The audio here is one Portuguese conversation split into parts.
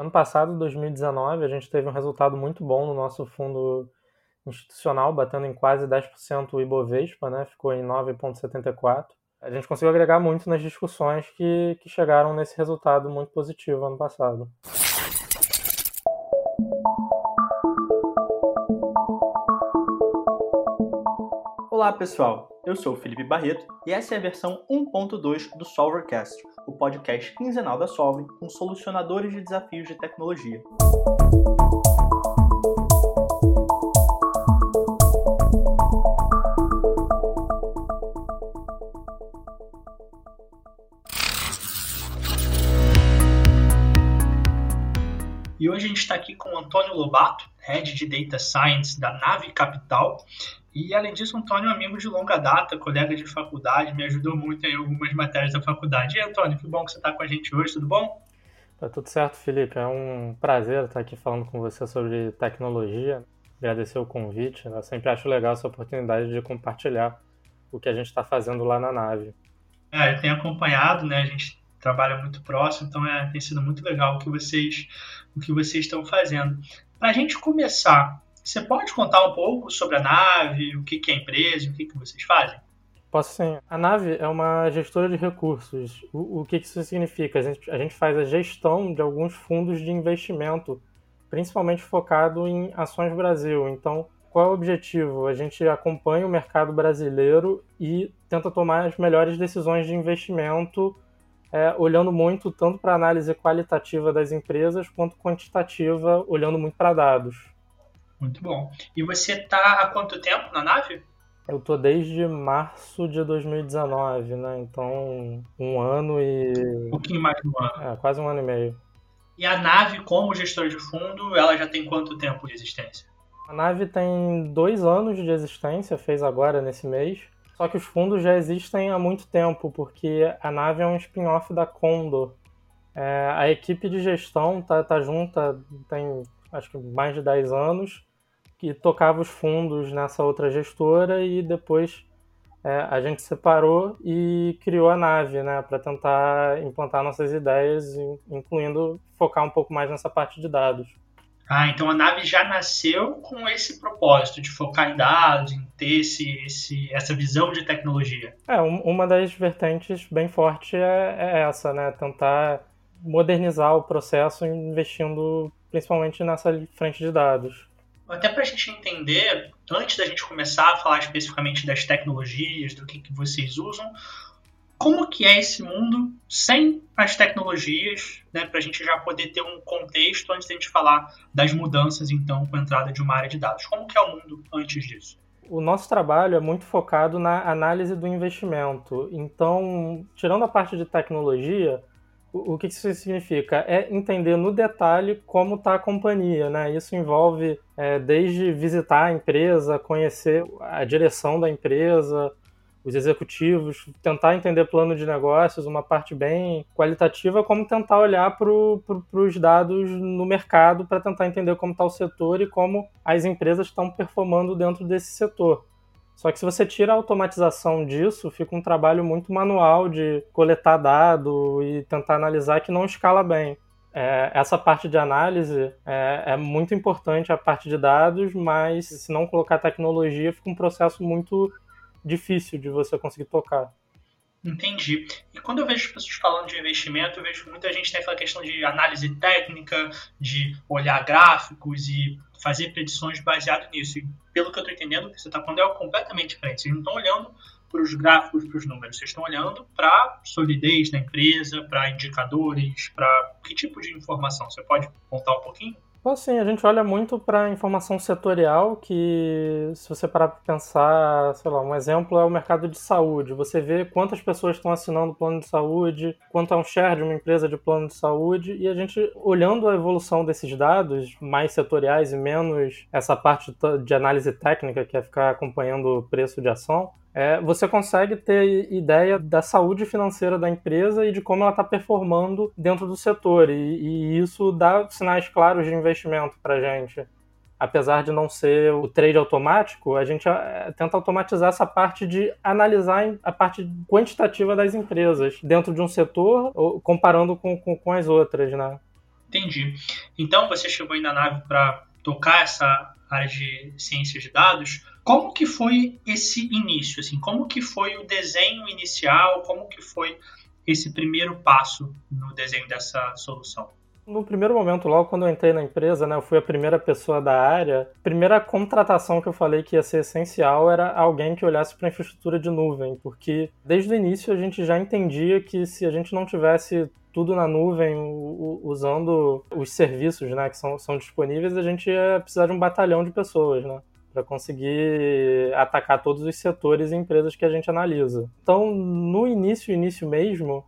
Ano passado, 2019, a gente teve um resultado muito bom no nosso fundo institucional, batendo em quase 10% o Ibovespa, né? ficou em 9,74%. A gente conseguiu agregar muito nas discussões que, que chegaram nesse resultado muito positivo ano passado. Olá pessoal, eu sou o Felipe Barreto e essa é a versão 1.2 do Solvercast, o podcast quinzenal da Solving com solucionadores de desafios de tecnologia. Hoje a gente está aqui com o Antônio Lobato, Head de Data Science da Nave Capital. E além disso, o Antônio é um amigo de longa data, colega de faculdade, me ajudou muito em algumas matérias da faculdade. E Antônio, que bom que você está com a gente hoje, tudo bom? Tá tudo certo, Felipe. É um prazer estar aqui falando com você sobre tecnologia. Agradecer o convite. Eu sempre acho legal essa oportunidade de compartilhar o que a gente está fazendo lá na nave. É, eu tenho acompanhado, né? A gente trabalha muito próximo, então é, tem sido muito legal o que vocês, o que vocês estão fazendo. Para a gente começar, você pode contar um pouco sobre a nave, o que, é a empresa, o que, que vocês fazem? Posso sim. A nave é uma gestora de recursos. O, o que, que isso significa? A gente, a gente faz a gestão de alguns fundos de investimento, principalmente focado em ações Brasil. Então, qual é o objetivo? A gente acompanha o mercado brasileiro e tenta tomar as melhores decisões de investimento é, olhando muito tanto para a análise qualitativa das empresas quanto quantitativa, olhando muito para dados. Muito bom. E você está há quanto tempo na nave? Eu tô desde março de 2019, né? Então, um ano e. Um pouquinho mais de um ano. É, quase um ano e meio. E a nave, como gestora de fundo, ela já tem quanto tempo de existência? A nave tem dois anos de existência, fez agora nesse mês. Só que os fundos já existem há muito tempo, porque a nave é um spin-off da Condor. É, a equipe de gestão tá, tá junta tem acho que mais de 10 anos, que tocava os fundos nessa outra gestora e depois é, a gente separou e criou a nave, né, para tentar implantar nossas ideias, incluindo focar um pouco mais nessa parte de dados. Ah, então a nave já nasceu com esse propósito de focar em dados, em ter esse, esse, essa visão de tecnologia. É, uma das vertentes bem forte é, é essa, né? Tentar modernizar o processo investindo principalmente nessa frente de dados. Até para a gente entender, antes da gente começar a falar especificamente das tecnologias, do que, que vocês usam, como que é esse mundo sem as tecnologias, né, para a gente já poder ter um contexto antes de a gente falar das mudanças, então, com a entrada de uma área de dados. Como que é o mundo antes disso? O nosso trabalho é muito focado na análise do investimento. Então, tirando a parte de tecnologia, o, que isso significa? É entender no detalhe como está a companhia. Né? Isso envolve é, desde visitar a empresa, conhecer a direção da empresa, os executivos, tentar entender plano de negócios, uma parte bem qualitativa, como tentar olhar para pro, os dados no mercado para tentar entender como está o setor e como as empresas estão performando dentro desse setor. Só que se você tira a automatização disso, fica um trabalho muito manual de coletar dado e tentar analisar que não escala bem. É, essa parte de análise é, é, muito importante, a parte de dados, mas se não colocar tecnologia, fica um processo muito difícil de você conseguir tocar. Entendi. E quando eu vejo pessoas falando de investimento, eu vejo que muita gente tem aquela questão de análise técnica, de olhar gráficos e fazer predições baseado nisso. E pelo que eu estou entendendo, o que você está falando é completamente diferente. Vocês não estão olhando para os gráficos, para os números, vocês estão olhando para solidez da empresa, para indicadores, para que tipo de informação? Você pode contar um pouquinho? Bom, sim, a gente olha muito para informação setorial, que se você parar para pensar, sei lá, um exemplo é o mercado de saúde. Você vê quantas pessoas estão assinando plano de saúde, quanto é um share de uma empresa de plano de saúde, e a gente, olhando a evolução desses dados, mais setoriais e menos essa parte de análise técnica, que é ficar acompanhando o preço de ação, é, você consegue ter ideia da saúde financeira da empresa e de como ela está performando dentro do setor. E, e, isso dá sinais claros de investimento para a gente. Apesar de não ser o trade automático, a gente é, tenta automatizar essa parte de analisar a parte quantitativa das empresas dentro de um setor, comparando com, com, com as outras, né? Entendi. Então você chegou aí na nave para tocar essa área de ciência de dados. Como que foi esse início? Assim, como que foi o desenho inicial? Como que foi esse primeiro passo no desenho dessa solução? No primeiro momento, logo quando eu entrei na empresa, né, eu fui a primeira pessoa da área. Primeira contratação que eu falei que ia ser essencial era alguém que olhasse para a infraestrutura de nuvem, porque desde o início a gente já entendia que se a gente não tivesse tudo na nuvem, usando os serviços né, que são, são disponíveis, a gente ia precisar de um batalhão de pessoas, né? Para conseguir atacar todos os setores e empresas que a gente analisa. Então, no início, início mesmo,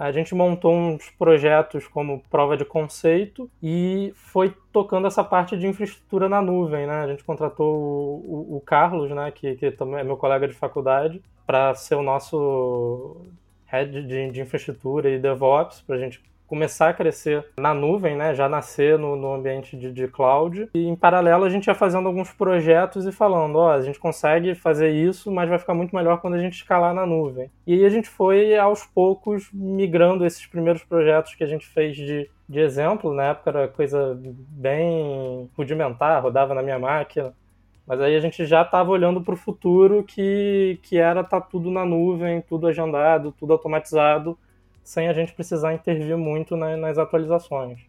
a gente montou uns projetos como prova de conceito e foi tocando essa parte de infraestrutura na nuvem, né? A gente contratou o, o, o Carlos, né, que, que também é meu colega de faculdade, para ser o nosso head de, de infraestrutura e DevOps, para a gente começar a crescer na nuvem, né? já nascer no, no ambiente de, de, cloud. E em paralelo a gente ia fazendo alguns projetos e falando, ó, oh, a gente consegue fazer isso, mas vai ficar muito melhor quando a gente escalar na nuvem. E aí a gente foi aos poucos migrando esses primeiros projetos que a gente fez de, de exemplo, na época era coisa bem rudimentar, rodava na minha máquina. Mas aí a gente já estava olhando para o futuro que, que era tá tudo na nuvem, tudo agendado, tudo automatizado, sem a gente precisar intervir muito na, nas atualizações.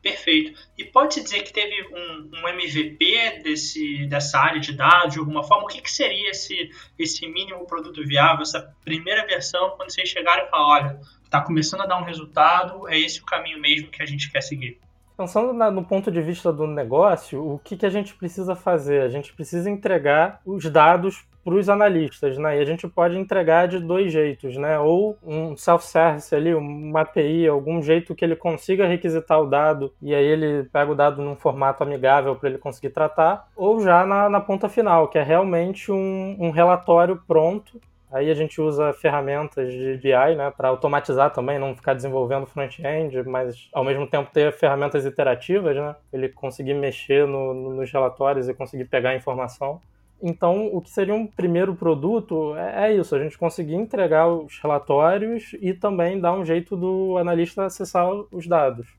Perfeito. E pode-se dizer que teve um, um, MVP desse, dessa área de dados, de alguma forma? O que, que seria esse, esse mínimo produto viável, essa primeira versão, quando vocês chegaram e falaram, olha, está começando a dar um resultado, é esse o caminho mesmo que a gente quer seguir? Pensando na, no ponto de vista do negócio, o que, que a gente precisa fazer? A gente precisa entregar os dados para os analistas, né? E a gente pode entregar de dois jeitos, né? Ou um self-service ali, uma API, algum jeito que ele consiga requisitar o dado e aí ele pega o dado num formato amigável para ele conseguir tratar, ou já na, na ponta final, que é realmente um, um relatório pronto Aí a gente usa ferramentas de BI, né, para automatizar também, não ficar desenvolvendo front-end, mas ao mesmo tempo ter ferramentas iterativas, né, ele conseguir mexer no, nos relatórios e conseguir pegar a informação. Então, o que seria um primeiro produto é, é isso, a gente conseguir entregar os relatórios e também dar um jeito do analista acessar os dados.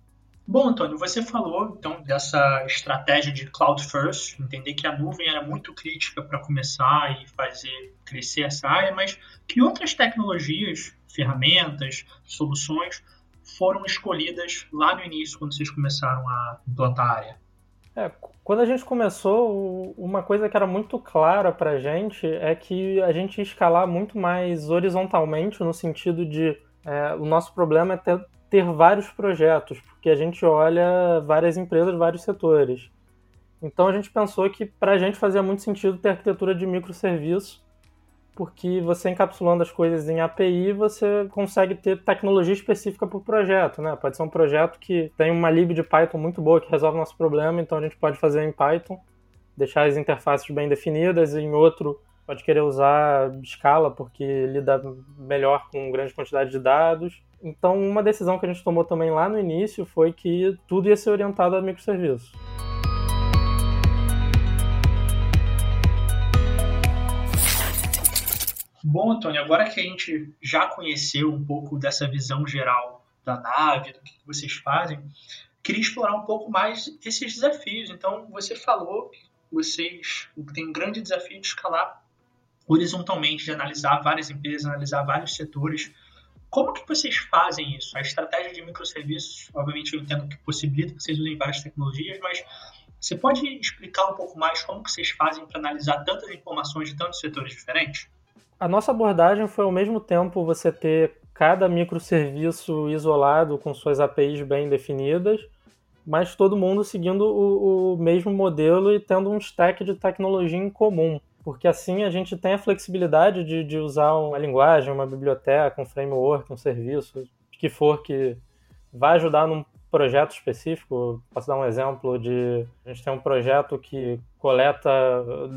Bom, Antônio, você falou então dessa estratégia de cloud first, entender que a nuvem era muito crítica para começar e fazer crescer essa área, mas que outras tecnologias, ferramentas, soluções foram escolhidas lá no início, quando vocês começaram a implantar a área? É, quando a gente começou, uma coisa que era muito clara para a gente é que a gente ia escalar muito mais horizontalmente, no sentido de é, o nosso problema é ter ter vários projetos, porque a gente olha várias empresas, vários setores. Então a gente pensou que para a gente fazia muito sentido ter arquitetura de microserviço, porque você encapsulando as coisas em API, você consegue ter tecnologia específica para o projeto, né? Pode ser um projeto que tem uma lib de Python muito boa que resolve nosso problema, então a gente pode fazer em Python, deixar as interfaces bem definidas, em outro pode querer usar Scala porque lida melhor com grande quantidade de dados. Então, uma decisão que a gente tomou também lá no início foi que tudo ia ser orientado a microserviços. Bom, Antônio, agora que a gente já conheceu um pouco dessa visão geral da nave, do que vocês fazem, queria explorar um pouco mais esses desafios. Então, você falou que vocês têm um grande desafio de escalar horizontalmente, de analisar várias empresas, analisar vários setores como que vocês fazem isso? A estratégia de microserviços, obviamente eu entendo que possibilita que vocês usem várias tecnologias, mas você pode explicar um pouco mais como que vocês fazem para analisar tantas informações de tantos setores diferentes? A nossa abordagem foi ao mesmo tempo você ter cada microserviço isolado com suas APIs bem definidas, mas todo mundo seguindo o, o mesmo modelo e tendo um stack de tecnologia em comum porque assim a gente tem a flexibilidade de, de usar uma linguagem, uma biblioteca, um framework, um serviço, que for que vai ajudar num projeto específico. Posso dar um exemplo de a gente tem um projeto que coleta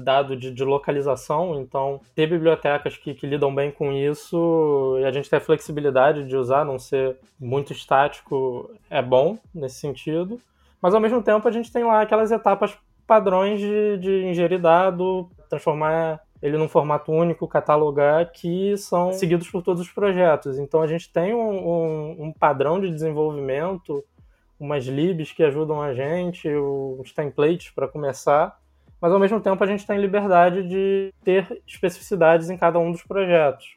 dado de, de localização, então ter bibliotecas que, que, lidam bem com isso e a gente tem a flexibilidade de usar, não ser muito estático, é bom nesse sentido. Mas ao mesmo tempo a gente tem lá aquelas etapas padrões de, de ingerir dado, transformar ele num formato único, catalogar, que são seguidos por todos os projetos. Então a gente tem um, um, um padrão de desenvolvimento, umas libs que ajudam a gente, os templates para começar, mas ao mesmo tempo a gente tem liberdade de ter especificidades em cada um dos projetos.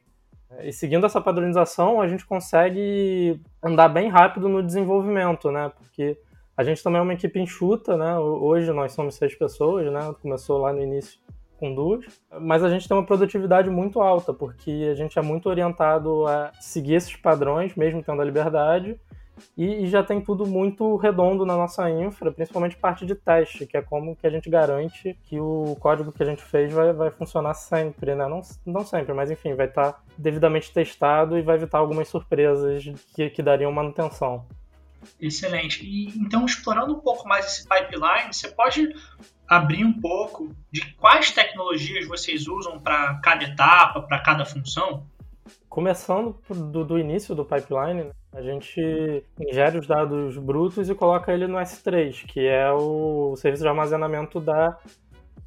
E seguindo essa padronização, a gente consegue andar bem rápido no desenvolvimento, né? Porque a gente também é uma equipe enxuta, né? Hoje nós somos seis pessoas, né? Começou lá no início com duas, mas a gente tem uma produtividade muito alta, porque a gente é muito orientado a seguir esses padrões, mesmo tendo a liberdade, e, e, já tem tudo muito redondo na nossa infra, principalmente parte de teste, que é como que a gente garante que o código que a gente fez vai, vai funcionar sempre, né? Não, não sempre, mas enfim, vai estar devidamente testado e vai evitar algumas surpresas que, que dariam manutenção. Excelente. E então, explorando um pouco mais esse pipeline, você pode abrir um pouco de quais tecnologias vocês usam para cada etapa, para cada função? Começando do, do início do pipeline, né? a gente ingere os dados brutos e coloca ele no S3, que é o serviço de armazenamento da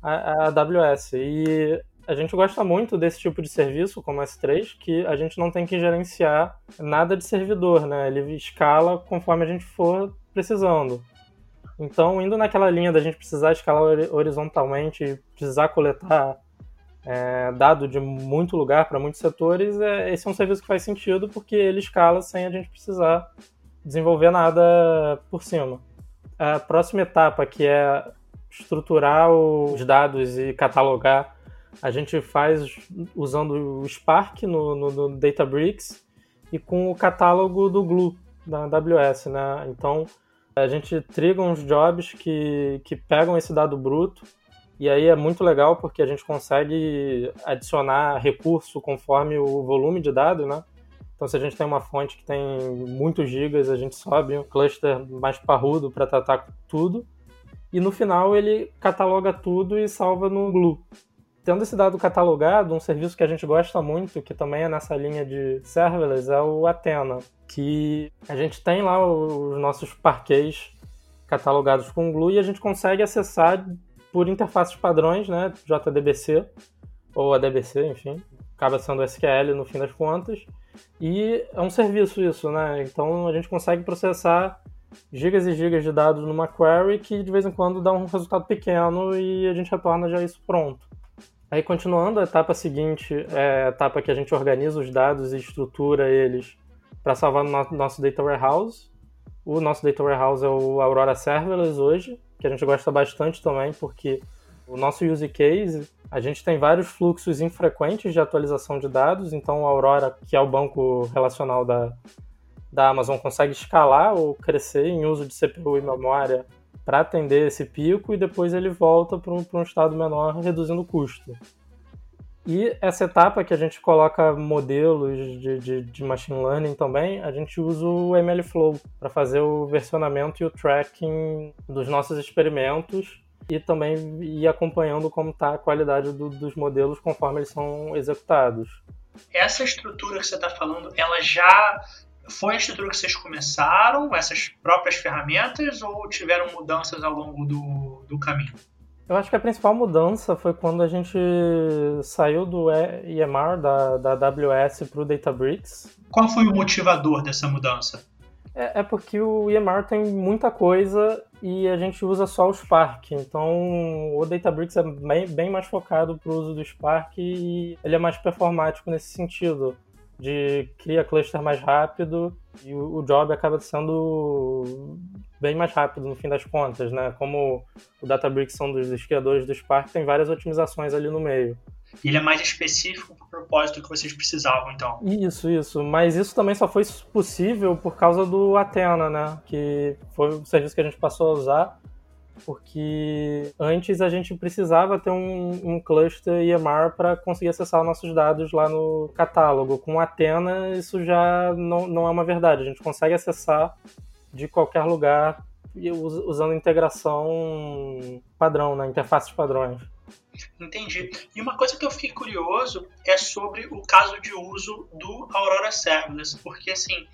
AWS. E a gente gosta muito desse tipo de serviço, como S3, que a gente não tem que gerenciar nada de servidor, né? Ele escala conforme a gente for precisando. Então, indo naquela linha da gente precisar escalar horizontalmente, precisar coletar é, dado de muito lugar para muitos setores, é, esse é um serviço que faz sentido porque ele escala sem a gente precisar desenvolver nada por cima. A próxima etapa, que é estruturar os dados e catalogar a gente faz usando o Spark no, no, no Databricks e com o catálogo do Glue da AWS, né? Então a gente triga uns jobs que, que pegam esse dado bruto e aí é muito legal porque a gente consegue adicionar recurso conforme o volume de dados, né? Então, se a gente tem uma fonte que tem muitos gigas, a gente sobe um cluster mais parrudo para tratar tudo. E no final ele cataloga tudo e salva no Glue tendo esse dado catalogado, um serviço que a gente gosta muito, que também é nessa linha de serverless, é o Athena, que a gente tem lá os nossos parquês catalogados com Glue e a gente consegue acessar por interfaces padrões, né, JDBC ou ADBC, enfim, acaba sendo SQL no fim das contas. E é um serviço isso, né? Então a gente consegue processar gigas e gigas de dados numa query que de vez em quando dá um resultado pequeno e a gente retorna já isso pronto. Aí, continuando, a etapa seguinte é a etapa que a gente organiza os dados e estrutura eles para salvar no nosso Data Warehouse. O nosso Data Warehouse é o Aurora Serverless hoje, que a gente gosta bastante também, porque o nosso use case, a gente tem vários fluxos infrequentes de atualização de dados, então o Aurora, que é o banco relacional da, da Amazon, consegue escalar ou crescer em uso de CPU e memória para atender esse pico e depois ele volta para um, um estado menor, reduzindo o custo. E essa etapa que a gente coloca modelos de, de, de machine learning também, a gente usa o MLflow para fazer o versionamento e o tracking dos nossos experimentos e também ir acompanhando como está a qualidade do, dos modelos conforme eles são executados. Essa estrutura que você está falando, ela já foi a estrutura que vocês começaram, essas próprias ferramentas, ou tiveram mudanças ao longo do, do caminho? Eu acho que a principal mudança foi quando a gente saiu do EMR, da, da AWS, para o Databricks. Qual foi o motivador dessa mudança? É, é, porque o EMR tem muita coisa e a gente usa só o Spark. Então o Databricks é bem, bem mais focado para o uso do Spark e ele é mais performático nesse sentido de cria cluster mais rápido e o, job acaba sendo bem mais rápido no fim das contas, né? Como o Databricks são dos, dos criadores do Spark, tem várias otimizações ali no meio. E ele é mais específico para o propósito que vocês precisavam, então. Isso, isso. Mas isso também só foi possível por causa do Athena, né? Que foi o serviço que a gente passou a usar porque antes a gente precisava ter um, um cluster EMR para conseguir acessar nossos dados lá no catálogo. Com Athena, isso já não, não é uma verdade. A gente consegue acessar de qualquer lugar usando integração padrão, né? interfaces padrões. Entendi. E uma coisa que eu fiquei curioso é sobre o caso de uso do Aurora Serverless, porque assim,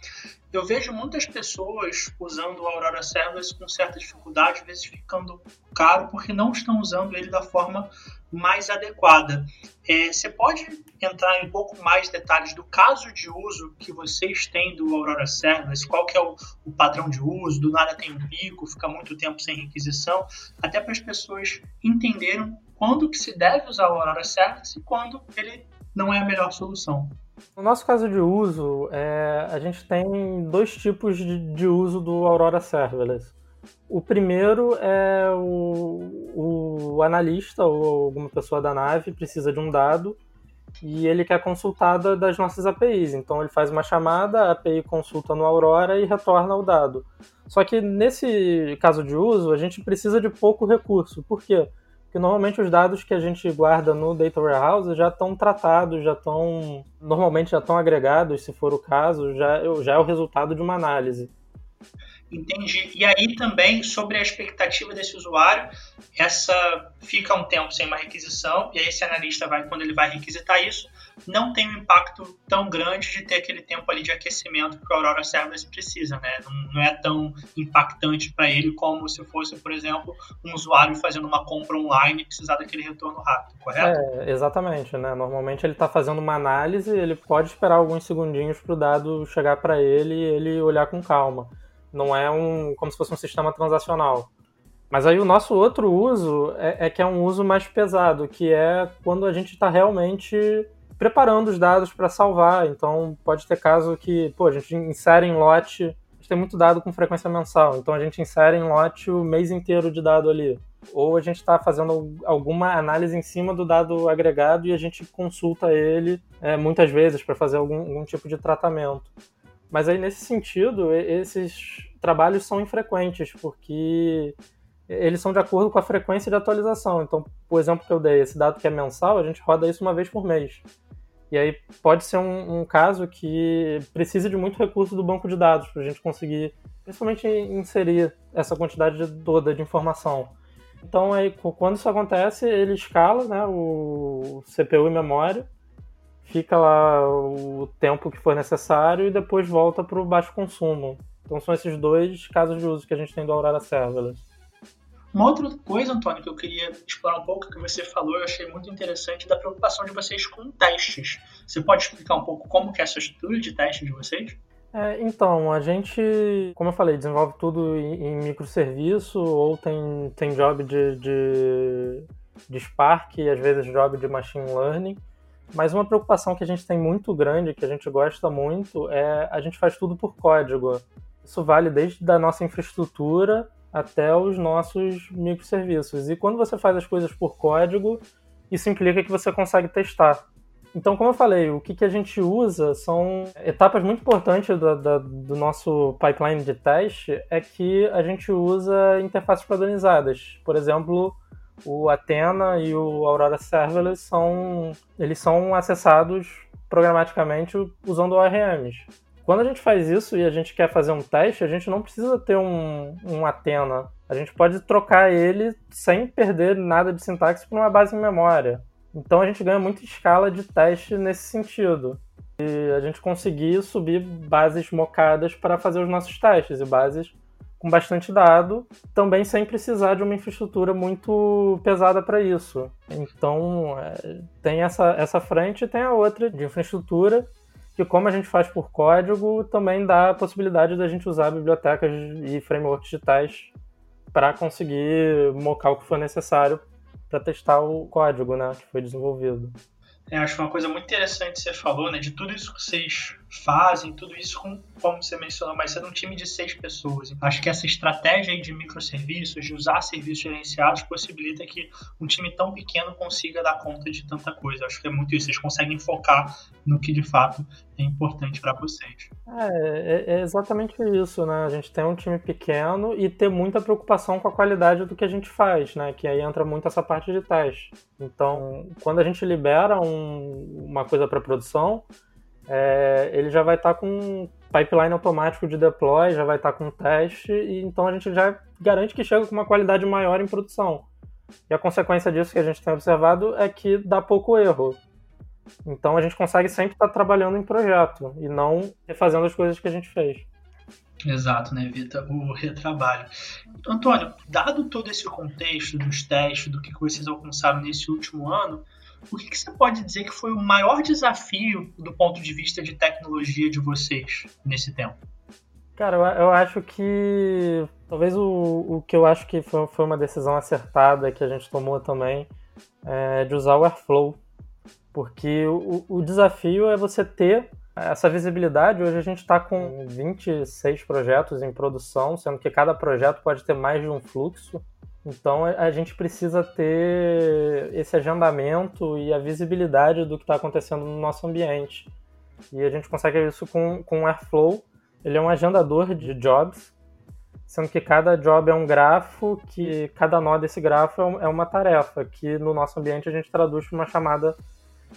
eu vejo muitas pessoas usando o Aurora Serverless com certa dificuldade, às vezes ficando caro, porque não estão usando ele da forma mais adequada. É, você pode entrar em um pouco mais detalhes do caso de uso que vocês têm do Aurora Serverless, qual que é o, o padrão de uso, do nada tem um pico, fica muito tempo sem requisição, até para as pessoas entenderem quando que se deve usar o Aurora Serverless e quando ele não é a melhor solução. No nosso caso de uso, é, a gente tem dois tipos de, de, uso do Aurora Serverless. O primeiro é o, o analista ou alguma pessoa da nave precisa de um dado e ele quer consultada das nossas APIs. Então ele faz uma chamada, a API consulta no Aurora e retorna o dado. Só que nesse caso de uso, a gente precisa de pouco recurso. Por quê? Normalmente os dados que a gente guarda no Data Warehouse já estão tratados, já estão normalmente já estão agregados, se for o caso, já, já é o resultado de uma análise. Entendi. E aí também sobre a expectativa desse usuário, essa fica um tempo sem uma requisição e aí esse analista vai quando ele vai requisitar isso, não tem um impacto tão grande de ter aquele tempo ali de aquecimento que o Aurora Serverless precisa, né? Não, não é tão impactante para ele como se fosse, por exemplo, um usuário fazendo uma compra online e precisar daquele retorno rápido, correto? É, exatamente, né? Normalmente ele está fazendo uma análise, ele pode esperar alguns segundinhos para o dado chegar para ele e ele olhar com calma. Não é um como se fosse um sistema transacional. Mas aí o nosso outro uso é, é que é um uso mais pesado, que é quando a gente está realmente preparando os dados para salvar. Então, pode ter caso que, pô, a gente insere em lote, a gente tem muito dado com frequência mensal, então a gente insere em lote o mês inteiro de dado ali. Ou a gente está fazendo alguma análise em cima do dado agregado e a gente consulta ele é, muitas vezes para fazer algum, algum tipo de tratamento. Mas aí, nesse sentido, esses trabalhos são infrequentes, porque eles são de acordo com a frequência de atualização. Então, o exemplo que eu dei, esse dado que é mensal, a gente roda isso uma vez por mês. E aí pode ser um, um caso que precise de muito recurso do banco de dados para a gente conseguir, principalmente, inserir essa quantidade toda de informação. Então, aí, quando isso acontece, ele escala né, o CPU e memória, fica lá o tempo que for necessário e depois volta para o baixo consumo. Então, são esses dois casos de uso que a gente tem do Aurora Serverless. Uma outra coisa, Antônio, que eu queria explorar um pouco, que você falou, eu achei muito interessante, da preocupação de vocês com testes. Você pode explicar um pouco como que é essa estrutura de teste de vocês? É, então, a gente, como eu falei, desenvolve tudo em, em microserviço ou tem, tem job de, de, de Spark às vezes job de Machine Learning. Mas uma preocupação que a gente tem muito grande, que a gente gosta muito, é a gente faz tudo por código. Isso vale desde a nossa infraestrutura até os nossos microserviços. E quando você faz as coisas por código, isso implica que você consegue testar. Então, como eu falei, o que, que a gente usa são etapas muito importantes do, do, do nosso pipeline de teste é que a gente usa interfaces padronizadas. Por exemplo, o Athena e o Aurora Serverless são, eles são acessados programaticamente usando ORMs. Quando a gente faz isso e a gente quer fazer um teste, a gente não precisa ter um, um Athena. A gente pode trocar ele sem perder nada de sintaxe para uma base em memória. Então a gente ganha muita escala de teste nesse sentido. E a gente conseguir subir bases mocadas para fazer os nossos testes e bases com bastante dado, também sem precisar de uma infraestrutura muito pesada para isso. Então, é, tem essa, essa frente e tem a outra de infraestrutura que como a gente faz por código, também dá a possibilidade da gente usar bibliotecas e frameworks digitais para conseguir mocar o que for necessário para testar o código né, que foi desenvolvido. É, acho uma coisa muito interessante que você falou, né? De tudo isso que vocês fazem, tudo isso com, como você mencionou, mas sendo um time de seis pessoas. Acho que essa estratégia de microserviços, de usar serviços gerenciados, possibilita que um time tão pequeno consiga dar conta de tanta coisa. Acho que é muito isso. Vocês conseguem focar no que de fato é importante para vocês. É, é, é, exatamente isso, né? A gente tem um time pequeno e ter muita preocupação com a qualidade do que a gente faz, né? Que aí entra muito essa parte de teste. Então, quando a gente libera um, uma coisa para produção, é, ele já vai estar tá com pipeline automático de deploy, já vai estar tá com teste, e então a gente já garante que chega com uma qualidade maior em produção. E a consequência disso que a gente tem observado é que dá pouco erro. Então a gente consegue sempre estar tá trabalhando em projeto e não refazendo as coisas que a gente fez. Exato, né? Evita o retrabalho. Antônio, dado todo esse contexto dos testes, do que vocês alcançaram nesse último ano, o que, que, você pode dizer que foi o maior desafio do ponto de vista de tecnologia de vocês nesse tempo? Cara, eu, acho que talvez o, o que eu acho que foi, foi, uma decisão acertada que a gente tomou também é de usar o Airflow. Porque o, o desafio é você ter essa visibilidade. Hoje a gente está com 26 projetos em produção, sendo que cada projeto pode ter mais de um fluxo. Então a gente precisa ter esse agendamento e a visibilidade do que está acontecendo no nosso ambiente. E a gente consegue isso com, com o Airflow. Ele é um agendador de jobs, sendo que cada job é um grafo, que cada nó desse grafo é, é uma tarefa, que no nosso ambiente a gente traduz para uma chamada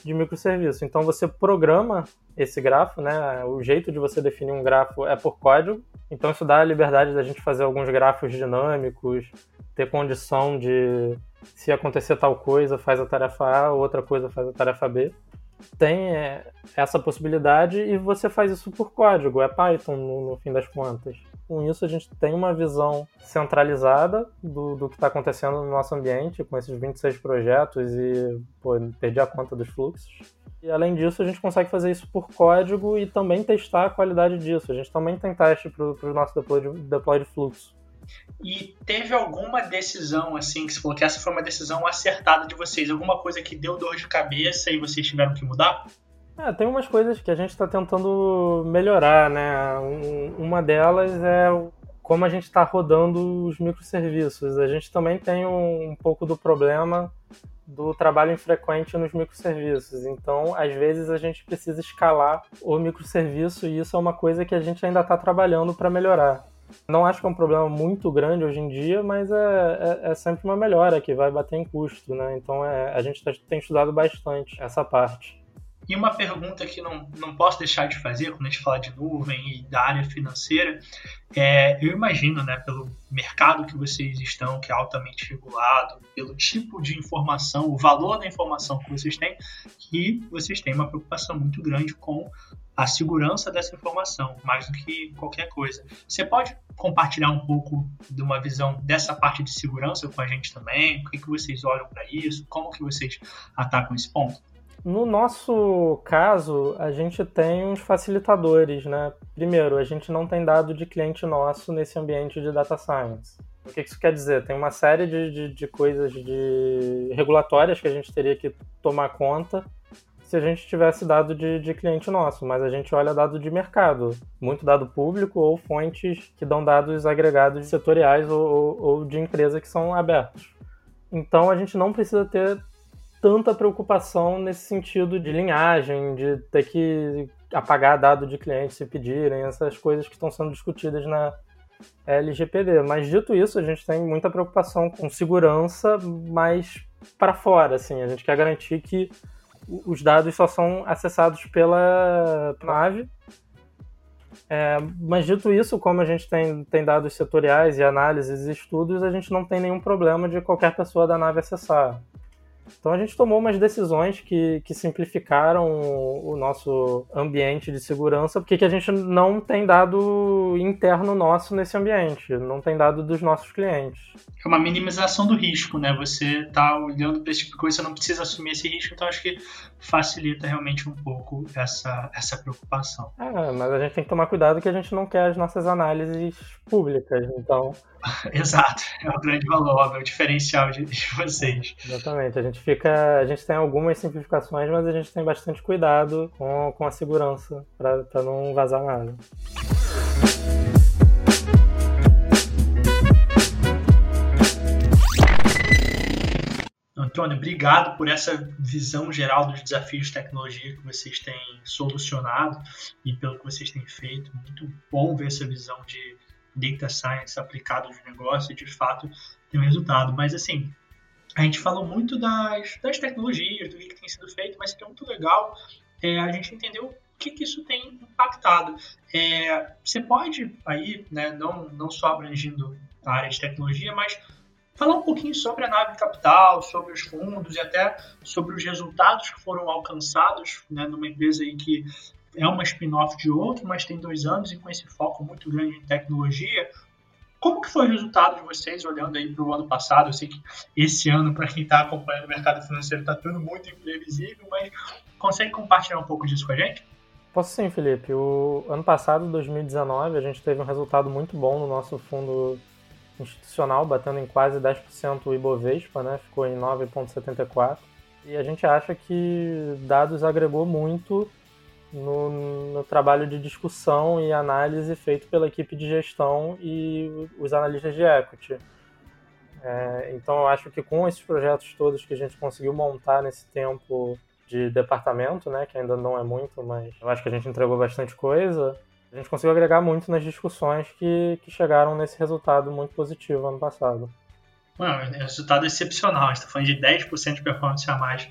de microserviço. Então você programa esse grafo, né? O jeito de você definir um grafo é por código. Então isso dá a liberdade da gente fazer alguns grafos dinâmicos, ter condição de se acontecer tal coisa, faz a tarefa A, outra coisa faz a tarefa B. Tem é, essa possibilidade e você faz isso por código, é Python no, no fim das contas. Com isso, a gente tem uma visão centralizada do, do que está acontecendo no nosso ambiente, com esses 26 projetos e pô, perdi a conta dos fluxos. E além disso, a gente consegue fazer isso por código e também testar a qualidade disso. A gente também tem teste para o nosso deploy de, deploy de fluxo. E teve alguma decisão, assim, que você falou que essa foi uma decisão acertada de vocês? Alguma coisa que deu dor de cabeça e vocês tiveram que mudar? É, tem umas coisas que a gente está tentando melhorar, né? Um, uma delas é como a gente está rodando os microserviços. A gente também tem um, um, pouco do problema do trabalho infrequente nos microserviços. Então, às vezes, a gente precisa escalar o microserviço e isso é uma coisa que a gente ainda está trabalhando para melhorar. Não acho que é um problema muito grande hoje em dia, mas é, é, é sempre uma melhora que vai bater em custo, né? Então, é, a gente tá, tem estudado bastante essa parte. E uma pergunta que não, não posso deixar de fazer quando a gente fala de nuvem e da área financeira, é, eu imagino, né, pelo mercado que vocês estão, que é altamente regulado, pelo tipo de informação, o valor da informação que vocês têm, que vocês têm uma preocupação muito grande com a segurança dessa informação, mais do que qualquer coisa. Você pode compartilhar um pouco de uma visão dessa parte de segurança com a gente também? O que, que vocês olham para isso? Como que vocês atacam esse ponto? No nosso caso, a gente tem uns facilitadores, né? Primeiro, a gente não tem dado de cliente nosso nesse ambiente de data science. O que isso quer dizer? Tem uma série de, de, de coisas de regulatórias que a gente teria que tomar conta se a gente tivesse dado de, de, cliente nosso, mas a gente olha dado de mercado, muito dado público ou fontes que dão dados agregados setoriais ou, ou, ou de empresa que são abertos. Então a gente não precisa ter tanta preocupação nesse sentido de linhagem, de ter que apagar dado de cliente se pedirem, essas coisas que estão sendo discutidas na LGPD. Mas dito isso, a gente tem muita preocupação com segurança, mas para fora, assim, a gente quer garantir que os dados só são acessados pela nave. É, mas dito isso, como a gente tem, tem dados setoriais e análises e estudos, a gente não tem nenhum problema de qualquer pessoa da nave acessar. Então a gente tomou umas decisões que, que simplificaram o nosso ambiente de segurança, porque que a gente não tem dado interno nosso nesse ambiente, não tem dado dos nossos clientes. É uma minimização do risco, né? Você está olhando para esse tipo de coisa, você não precisa assumir esse risco, então acho que facilita realmente um pouco essa, essa preocupação. É, mas a gente tem que tomar cuidado que a gente não quer as nossas análises públicas, então Exato, é o grande valor, é o diferencial de, de, vocês. Exatamente, a gente fica, a gente tem algumas simplificações, mas a gente tem bastante cuidado com, com a segurança para não vazar nada. Antônio, obrigado por essa visão geral dos desafios de tecnologia que vocês têm solucionado e pelo que vocês têm feito. Muito bom ver essa visão de data science aplicado de negócio e de fato tem um resultado. Mas assim, a gente falou muito das, das tecnologias, do que, que tem sido feito, mas que é muito legal é, a gente entender o que, que isso tem impactado. É, você pode aí, né, não, não só abrangindo a área de tecnologia, mas falar um pouquinho sobre a nave capital, sobre os fundos e até sobre os resultados que foram alcançados né, numa empresa aí que é uma spin-off de outro, mas tem dois anos e com esse foco muito grande em tecnologia. Como que foi o resultado de vocês olhando aí para o ano passado? Eu sei que esse ano, para quem está acompanhando o mercado financeiro, está tudo muito imprevisível, mas consegue compartilhar um pouco disso com a gente? Posso sim, Felipe. O ano passado, 2019, a gente teve um resultado muito bom no nosso fundo institucional, batendo em quase 10% o Ibovespa, né? Ficou em 9,74. E a gente acha que dados agregou muito no, no, trabalho de discussão e análise feito pela equipe de gestão e os analistas de equity. É, então, eu acho que com esses projetos todos que a gente conseguiu montar nesse tempo de departamento, né, que ainda não é muito, mas eu acho que a gente entregou bastante coisa, a gente conseguiu agregar muito nas discussões que, que chegaram nesse resultado muito positivo ano passado. Bueno, é resultado excepcional, a gente está falando de 10% de performance a mais,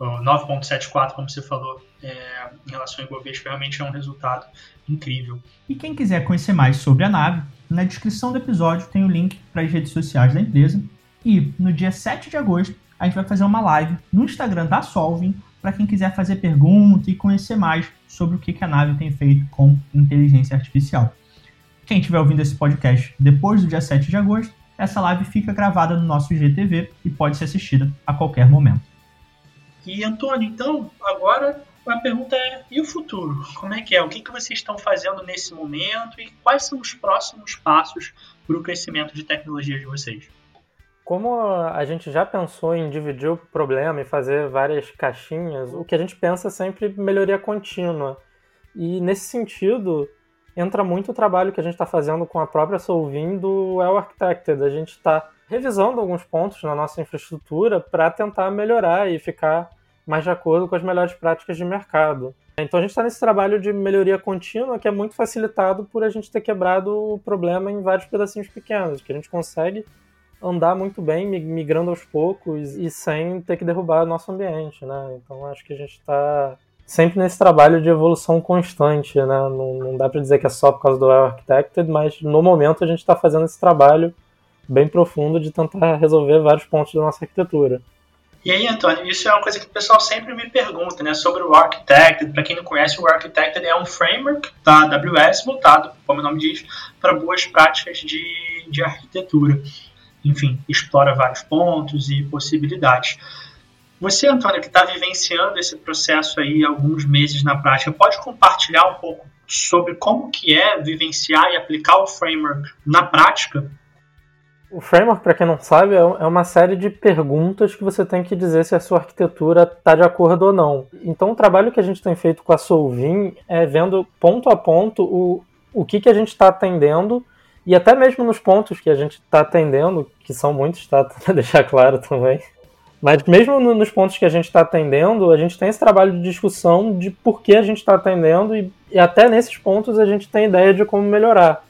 9,74, como você falou, é, em relação ao Ibovespa, realmente é um resultado incrível. E quem quiser conhecer mais sobre a nave, na descrição do episódio tem o link para as redes sociais da empresa. E no dia 7 de agosto, a gente vai fazer uma live no Instagram da Solving para quem quiser fazer pergunta e conhecer mais sobre o que, a nave tem feito com inteligência artificial. Quem estiver ouvindo esse podcast depois do dia 7 de agosto, essa live fica gravada no nosso IGTV e pode ser assistida a qualquer momento. E Antônio, então, agora a pergunta é: e o futuro? Como é que é? O que, que vocês estão fazendo nesse momento e quais são os próximos passos para o crescimento de tecnologia de vocês? Como a gente já pensou em dividir o problema e fazer várias caixinhas, o que a gente pensa é sempre melhoria contínua. E nesse sentido, entra muito o trabalho que a gente está fazendo com a própria Solvin do Well Architected. A gente está revisando alguns pontos na nossa infraestrutura para tentar melhorar e ficar mais de acordo com as melhores práticas de mercado. Então a gente está nesse trabalho de melhoria contínua que é muito facilitado por a gente ter quebrado o problema em vários pedacinhos pequenos, que a gente consegue andar muito bem, migrando aos poucos e sem ter que derrubar o nosso ambiente, né? Então acho que a gente está sempre nesse trabalho de evolução constante, né? Não, não dá para dizer que é só por causa do Well Architected, mas no momento a gente está fazendo esse trabalho bem profundo de tentar resolver vários pontos da nossa arquitetura. E aí, Antônio, isso é uma coisa que o pessoal sempre me pergunta, né, sobre o Architected. Para quem não conhece, o Architected é um framework da AWS voltado, como o nome diz, para boas práticas de, de arquitetura enfim, explora vários pontos e possibilidades. Você, Antônio, que está vivenciando esse processo aí alguns meses na prática, pode compartilhar um pouco sobre como que é vivenciar e aplicar o framework na prática? O framework, para quem não sabe, é, é uma série de perguntas que você tem que dizer se a sua arquitetura está de acordo ou não. Então, o trabalho que a gente tem feito com a Solvin é vendo ponto a ponto o, o que, que a gente está atendendo e até mesmo nos pontos que a gente está atendendo, que são muitos, tá? Para deixar claro também. Mas mesmo nos pontos que a gente está atendendo, a gente tem esse trabalho de discussão de por que a gente está atendendo e, e, até nesses pontos a gente tem ideia de como melhorar.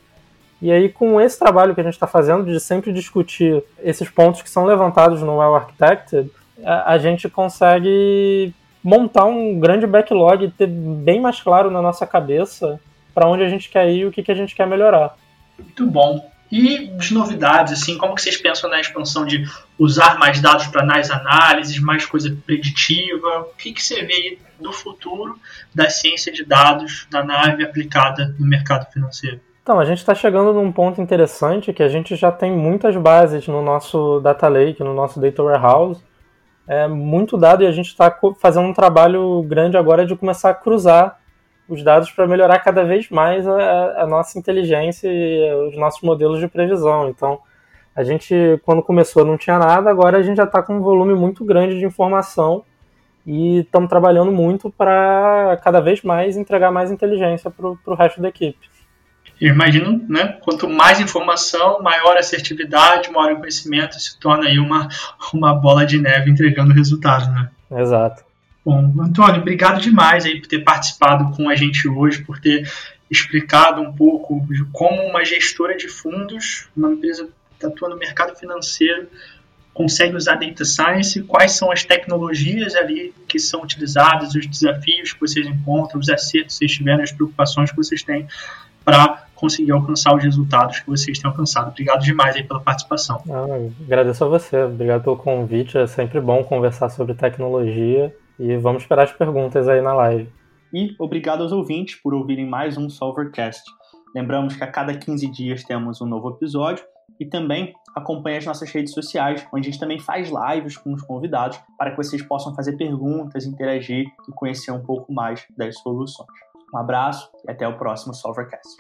E aí, com esse trabalho que a gente está fazendo de sempre discutir esses pontos que são levantados no Well Architected, a, a gente consegue montar um grande backlog e ter bem mais claro na nossa cabeça para onde a gente quer ir e o que, que a gente quer melhorar. Muito bom. E de novidades, assim, como que vocês pensam na expansão de usar mais dados para nas análises, mais coisa preditiva? O que, que você vê aí do futuro da ciência de dados na nave aplicada no mercado financeiro? Então, a gente está chegando num ponto interessante que a gente já tem muitas bases no nosso Data Lake, no nosso Data Warehouse, é muito dado e a gente está fazendo um trabalho grande agora de começar a cruzar os dados para melhorar cada vez mais a, a, nossa inteligência e os nossos modelos de previsão. Então, a gente, quando começou, não tinha nada, agora a gente já está com um volume muito grande de informação e estamos trabalhando muito para cada vez mais entregar mais inteligência para o resto da equipe. Eu imagino, né? Quanto mais informação, maior assertividade, maior conhecimento, se torna aí uma, uma bola de neve entregando resultados, né? Exato. Bom, Antônio, obrigado demais aí por ter participado com a gente hoje, por ter explicado um pouco de como uma gestora de fundos, uma empresa que atua no mercado financeiro, consegue usar data science, quais são as tecnologias ali que são utilizadas, os desafios que vocês encontram, os acertos que vocês tiveram, as preocupações que vocês têm para conseguir alcançar os resultados que vocês têm alcançado. Obrigado demais aí pela participação. Ah, agradeço a você, obrigado pelo convite. É sempre bom conversar sobre tecnologia e vamos esperar as perguntas aí na live. E obrigado aos ouvintes por ouvirem mais um Solvercast. Lembramos que a cada 15 dias temos um novo episódio e também acompanhe as nossas redes sociais, onde a gente também faz lives com os convidados para que vocês possam fazer perguntas, interagir e conhecer um pouco mais das soluções. Um abraço e até o próximo Solvercast.